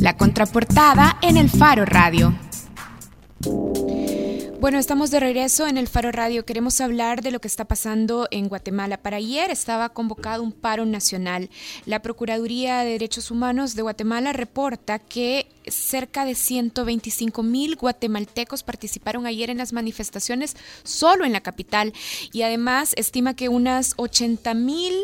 La contraportada en el Faro Radio. Bueno, estamos de regreso en el Faro Radio. Queremos hablar de lo que está pasando en Guatemala. Para ayer estaba convocado un paro nacional. La Procuraduría de Derechos Humanos de Guatemala reporta que cerca de 125 mil guatemaltecos participaron ayer en las manifestaciones solo en la capital y además estima que unas 80 mil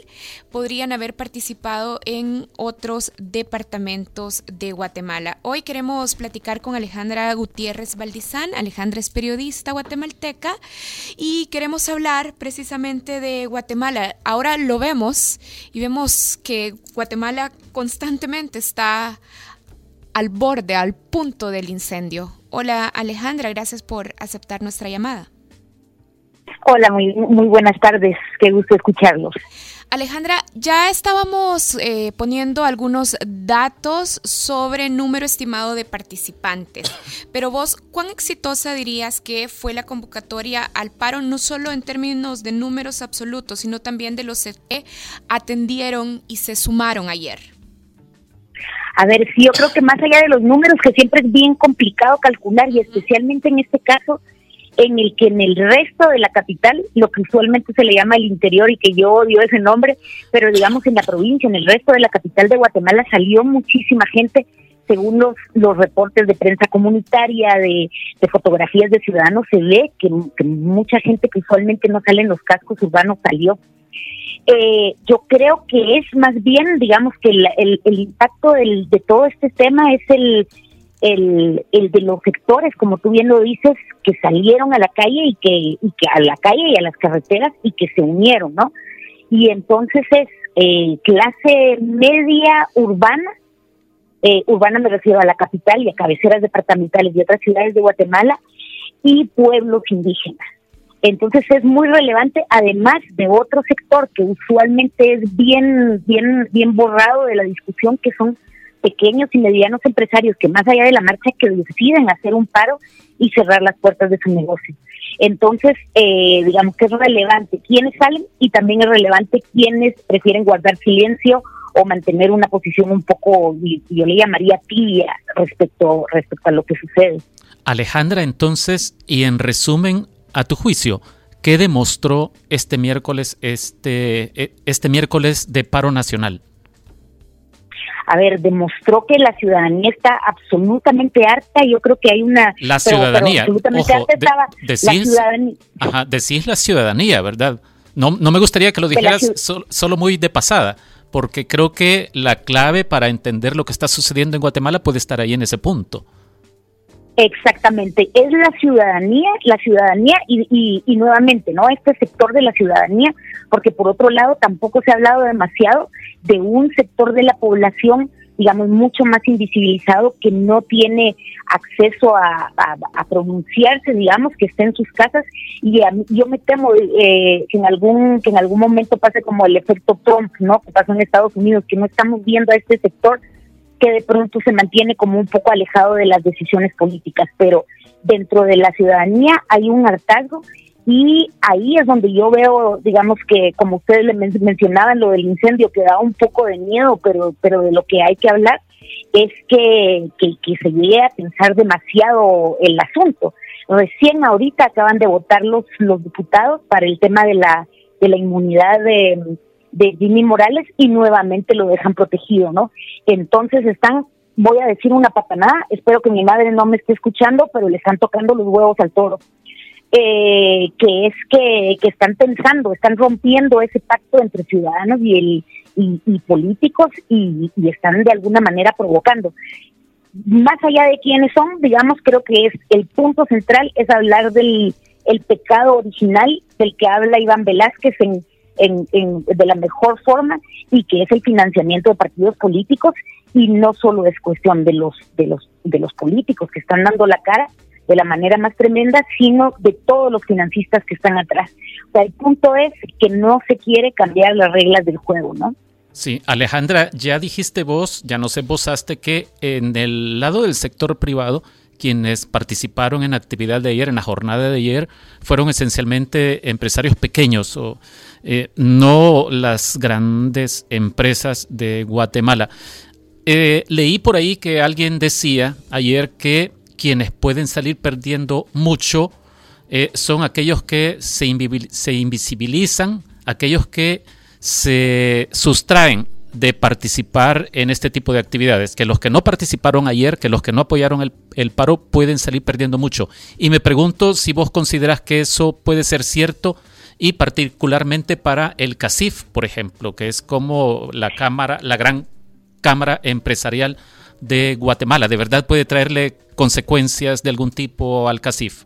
podrían haber participado en otros departamentos de Guatemala. Hoy queremos platicar con Alejandra Gutiérrez Valdizán. Alejandra es periodista guatemalteca y queremos hablar precisamente de Guatemala. Ahora lo vemos y vemos que Guatemala constantemente está al borde, al punto del incendio. Hola Alejandra, gracias por aceptar nuestra llamada. Hola, muy, muy buenas tardes, qué gusto escucharlos. Alejandra, ya estábamos eh, poniendo algunos datos sobre número estimado de participantes, pero vos, ¿cuán exitosa dirías que fue la convocatoria al paro, no solo en términos de números absolutos, sino también de los que atendieron y se sumaron ayer? A ver, sí, yo creo que más allá de los números, que siempre es bien complicado calcular, y especialmente en este caso, en el que en el resto de la capital, lo que usualmente se le llama el interior y que yo odio ese nombre, pero digamos en la provincia, en el resto de la capital de Guatemala salió muchísima gente, según los, los reportes de prensa comunitaria, de, fotografías de ciudadanos, se ve que, que mucha gente que usualmente no sale en los cascos urbanos salió. Eh, yo creo que es más bien, digamos, que el, el, impacto del, de todo este tema es el, el, el, de los sectores, como tú bien lo dices, que salieron a la calle y que, y que a la calle y a las carreteras y que se unieron, ¿no? Y entonces es eh, clase media urbana, eh, urbana me refiero a la capital y a cabeceras departamentales y otras ciudades de Guatemala, y pueblos indígenas. Entonces es muy relevante, además de otro sector que usualmente es bien, bien, bien borrado de la discusión, que son pequeños y medianos empresarios que más allá de la marcha que deciden hacer un paro y cerrar las puertas de su negocio. Entonces, eh, digamos que es relevante quiénes salen y también es relevante quiénes prefieren guardar silencio o mantener una posición un poco, yo le llamaría tibia respecto, respecto a lo que sucede. Alejandra, entonces, y en resumen, a tu juicio, ¿qué demostró este miércoles, este, e, este miércoles de paro nacional? a ver, demostró que la ciudadanía está absolutamente harta. Yo creo que hay una. La ciudadanía. absolutamente harta estaba la ciudadanía. Ajá, decís la ciudadanía, ¿verdad? No, no me gustaría que lo dijeras solo muy de pasada, porque creo que la clave para entender lo que está sucediendo en Guatemala puede estar ahí en ese punto. Exactamente, es la ciudadanía, la ciudadanía y, y, nuevamente, ¿no? Este sector de la ciudadanía, porque por otro lado tampoco se ha hablado demasiado de un sector de la población, digamos, mucho más invisibilizado, que no tiene acceso a, pronunciarse, digamos, que está en sus casas. Y yo me temo eh, que, en algún, que en algún momento pase como el efecto Trump, ¿no? Que pasó en Estados Unidos, que no estamos viendo a este sector que de pronto se mantiene como un poco alejado de las decisiones políticas, pero dentro de la ciudadanía hay un hartazgo y ahí es donde yo veo, digamos que como ustedes le mencionaban lo del incendio, que da un poco de miedo, pero, pero de lo que hay que hablar es que, que, que se llegue a pensar demasiado el asunto. Recién ahorita acaban de votar los, los diputados para el tema de la, de la inmunidad de, de Jimmy Morales y nuevamente lo dejan protegido, ¿no? Entonces están, voy a decir una patanada, espero que mi madre no me esté escuchando, pero le están tocando los huevos al toro. Eh, que es que, que están pensando, están rompiendo ese pacto entre ciudadanos y, el, y, políticos y, y, están de alguna manera provocando. Más allá de quiénes son, digamos, creo que es el punto central es hablar del el pecado original del que habla Iván Velázquez en en, de la mejor forma y que es el financiamiento de partidos políticos y no solo es cuestión de los de los de los políticos que están dando la cara de la manera más tremenda, sino de todos los financistas que están atrás. O sea, el punto es que no se quiere cambiar las reglas del juego, ¿no? Sí, Alejandra, ya dijiste vos, ya nos esbozaste que en el lado del sector privado quienes participaron en la actividad de ayer, en la jornada de ayer, fueron esencialmente empresarios pequeños o eh, no las grandes empresas de Guatemala. eh, leí por ahí que alguien decía ayer que quienes pueden salir perdiendo mucho eh, son aquellos que se, se invisibilizan, aquellos que se sustraen de participar en este tipo de actividades, que los que no participaron ayer, que los que no apoyaron el, el, paro pueden salir perdiendo mucho. Y me pregunto si vos consideras que eso puede ser cierto y particularmente para el CACIF, por ejemplo, que es como la cámara, la gran cámara empresarial de Guatemala. ¿De verdad puede traerle consecuencias de algún tipo al CACIF?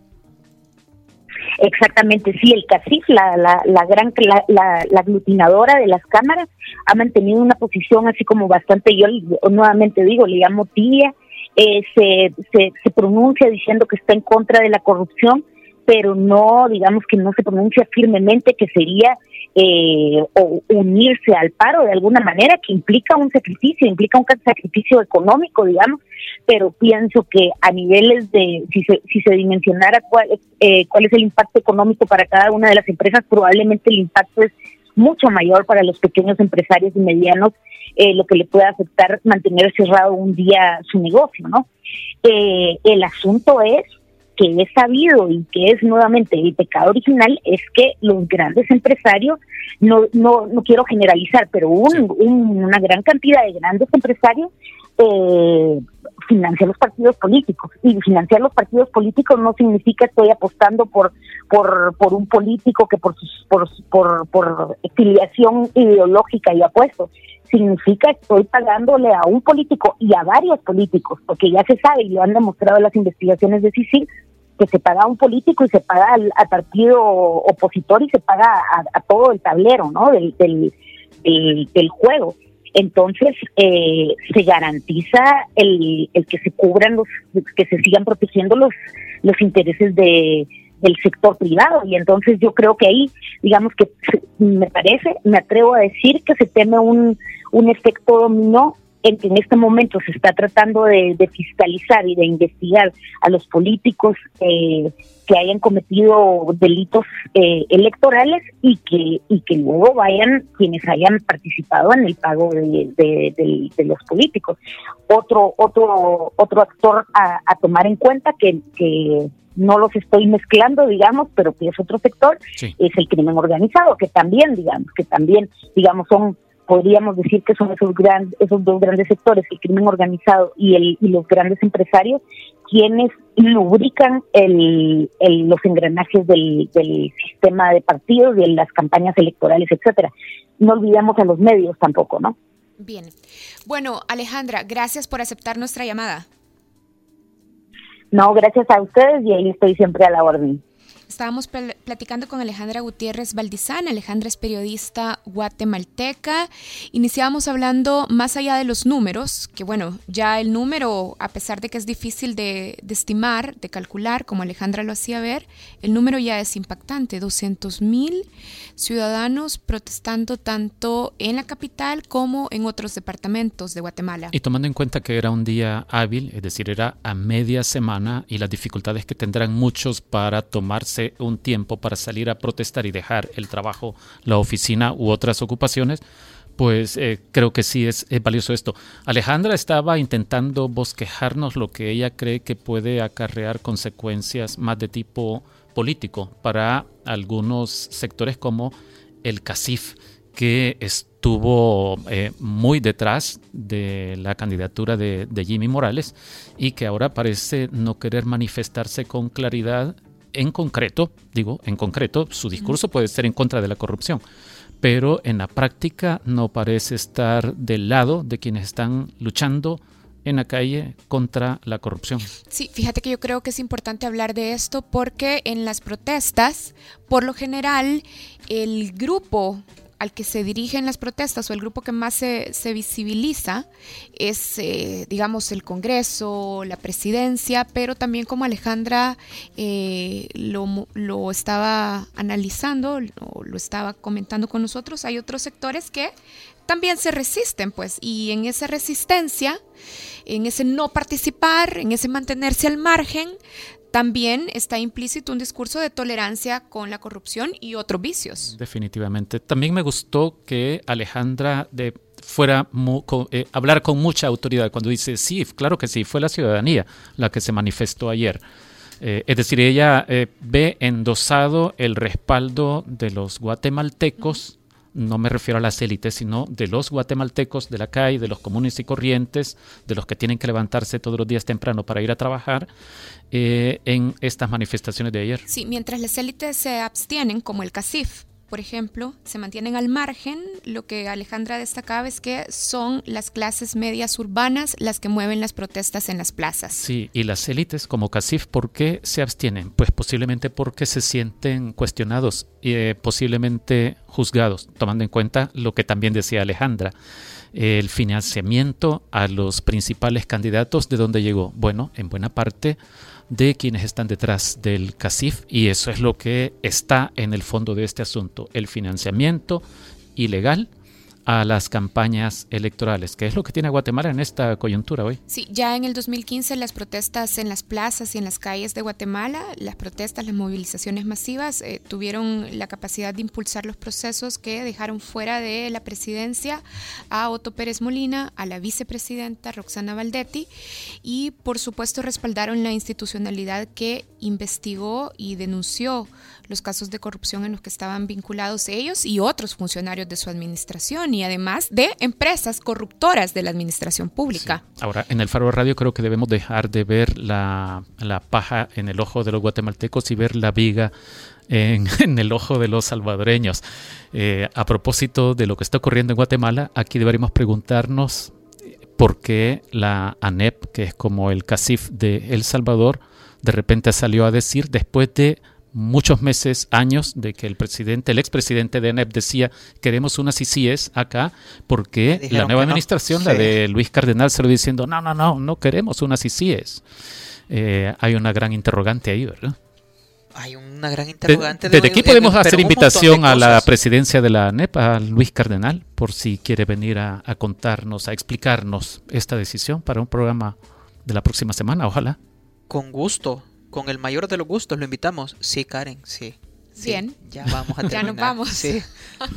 Exactamente, sí, el CACIF, la, la, la gran, la, la, aglutinadora de las cámaras, ha mantenido una posición así como bastante, yo nuevamente digo, le llamo tía, eh, se, se, se pronuncia diciendo que está en contra de la corrupción, pero no, digamos que no se pronuncia firmemente que sería eh, o unirse al paro de alguna manera, que implica un sacrificio, implica un sacrificio económico, digamos, pero pienso que a niveles de, si se, si se dimensionara cuál, eh, cuál es el impacto económico para cada una de las empresas, probablemente el impacto es mucho mayor para los pequeños empresarios y medianos, eh, lo que le puede afectar mantener cerrado un día su negocio, ¿no? Eh, el asunto es que es sabido y que es nuevamente el pecado original es que los grandes empresarios, no, no, no quiero generalizar, pero un, una gran cantidad de grandes empresarios eh, financian los partidos políticos. Y financiar los partidos políticos no significa estoy apostando por por, por un político que por, sus, por, por, por filiación ideológica y apuesto significa estoy pagándole a un político y a varios políticos, porque ya se sabe y lo han demostrado las investigaciones de CICIG, que se paga a un político y se paga al, partido opositor y se paga a, todo el tablero ¿no? del, del, juego. Entonces, eh, se garantiza el, el que se cubran los, que se sigan protegiendo los, los intereses de, del sector privado. Y entonces yo creo que ahí, digamos que me parece, me atrevo a decir que se teme un, un efecto dominó en en este momento se está tratando de, fiscalizar y de investigar a los políticos eh, que hayan cometido delitos eh, electorales y que y que luego vayan quienes hayan participado en el pago de, los políticos. Otro otro otro actor a, tomar en cuenta que, que no los estoy mezclando, digamos, pero que es otro sector, es el crimen organizado, que también, digamos, que también, digamos, son podríamos decir que son esos grandes, esos dos grandes sectores, el crimen organizado y, el, y los grandes empresarios, quienes lubrican el, los engranajes del, del, sistema de partidos, de las campañas electorales, etcétera. No olvidemos a los medios tampoco, ¿no? Bien. Bueno, Alejandra, gracias por aceptar nuestra llamada. No, gracias a ustedes y ahí estoy siempre a la orden. Estábamos platicando con Alejandra Gutiérrez Valdizán. Alejandra es periodista guatemalteca. Iniciábamos hablando más allá de los números, que bueno, ya el número, a pesar de que es difícil de, estimar, de calcular, como Alejandra lo hacía ver, el número ya es impactante. 200 mil ciudadanos protestando tanto en la capital como en otros departamentos de Guatemala. Y tomando en cuenta que era un día hábil, es decir, era a media semana y las dificultades que tendrán muchos para tomarse un tiempo para salir a protestar y dejar el trabajo, la oficina u otras ocupaciones, pues eh, creo que sí es, valioso esto. Alejandra estaba intentando bosquejarnos lo que ella cree que puede acarrear consecuencias más de tipo político para algunos sectores como el CACIF, que estuvo eh, muy detrás de la candidatura de, de Jimmy Morales y que ahora parece no querer manifestarse con claridad en concreto, digo, en concreto, su discurso puede ser en contra de la corrupción, pero en la práctica no parece estar del lado de quienes están luchando en la calle contra la corrupción. Sí, fíjate que yo creo que es importante hablar de esto porque en las protestas, por lo general, el grupo al que se dirigen las protestas o el grupo que más se, visibiliza es, eh, digamos, el Congreso, la presidencia, pero también como Alejandra eh, lo, estaba analizando, o lo estaba comentando con nosotros, hay otros sectores que también se resisten, pues, y en esa resistencia, en ese no participar, en ese mantenerse al margen, también está implícito un discurso de tolerancia con la corrupción y otros vicios. Definitivamente. También me gustó que Alejandra de fuera eh, hablar con mucha autoridad cuando dice, sí, claro que sí, fue la ciudadanía la que se manifestó ayer. Eh, es decir, ella eh, ve endosado el respaldo de los guatemaltecos, no me refiero a las élites, sino de los guatemaltecos de la calle, de los comunes y corrientes, de los que tienen que levantarse todos los días temprano para ir a trabajar, en estas manifestaciones de ayer. Sí, mientras las élites se abstienen, como el CACIF, por ejemplo, se mantienen al margen. Lo que Alejandra destacaba es que son las clases medias urbanas las que mueven las protestas en las plazas. Sí, y las élites como Casif, ¿por qué se abstienen? Pues posiblemente porque se sienten cuestionados y eh, posiblemente juzgados, tomando en cuenta lo que también decía Alejandra el financiamiento a los principales candidatos, ¿de dónde llegó? Bueno, en buena parte de quienes están detrás del CACIF y eso es lo que está en el fondo de este asunto, el financiamiento ilegal a las campañas electorales, que es lo que tiene Guatemala en esta coyuntura hoy. Sí, ya en el 2015 las protestas en las plazas y en las calles de Guatemala, las protestas, las movilizaciones masivas eh, tuvieron la capacidad de impulsar los procesos que dejaron fuera de la presidencia a Otto Pérez Molina, a la vicepresidenta Roxana Valdetti y por supuesto respaldaron la institucionalidad que investigó y denunció los casos de corrupción en los que estaban vinculados ellos y otros funcionarios de su administración y además de empresas corruptoras de la administración pública. Ahora, en el Faro Radio creo que debemos dejar de ver la, paja en el ojo de los guatemaltecos y ver la viga en, el ojo de los salvadoreños. Eh, a propósito de lo que está ocurriendo en Guatemala, aquí deberíamos preguntarnos por qué la ANEP, que es como el CACIF de El Salvador, de repente salió a decir, después de muchos meses, años, de que el presidente, el expresidente de ANEP decía, queremos unas ICIES acá, porque la nueva administración, la de Luis Cardenal, se lo diciendo, no, no, no, no queremos unas ICIES. Eh, hay una gran interrogante ahí, ¿verdad? Hay una gran interrogante. ¿Desde aquí podemos hacer invitación a la presidencia de la ANEP, a Luis Cardenal, por si quiere venir a contarnos, a explicarnos esta decisión para un programa de la próxima semana, ojalá? Con gusto con el mayor de los gustos lo invitamos. Sí, Karen, sí. Bien. Ya vamos a terminar. ya nos vamos. Sí,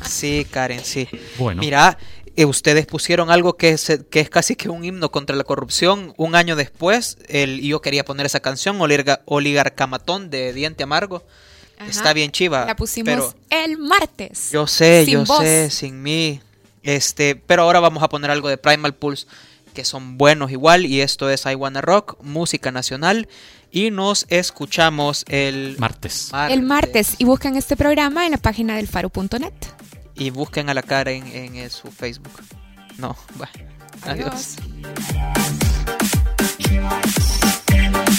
sí Karen, sí. Bueno. Mira, eh, ustedes pusieron algo que es, que es casi que un himno contra la corrupción. Un año después, el, yo quería poner esa canción, Oligarcamatón de Diente Amargo. Está bien chiva. La pusimos el martes. Yo sé, yo sé, sin mí. Este, pero ahora vamos a poner algo de Primal Pulse que son buenos igual y esto es I Wanna Rock, música nacional y nos escuchamos el martes. El martes y busquen este programa en la página del faro.net. Y busquen a la cara en, eh, su Facebook. No, va. Adiós. Adiós.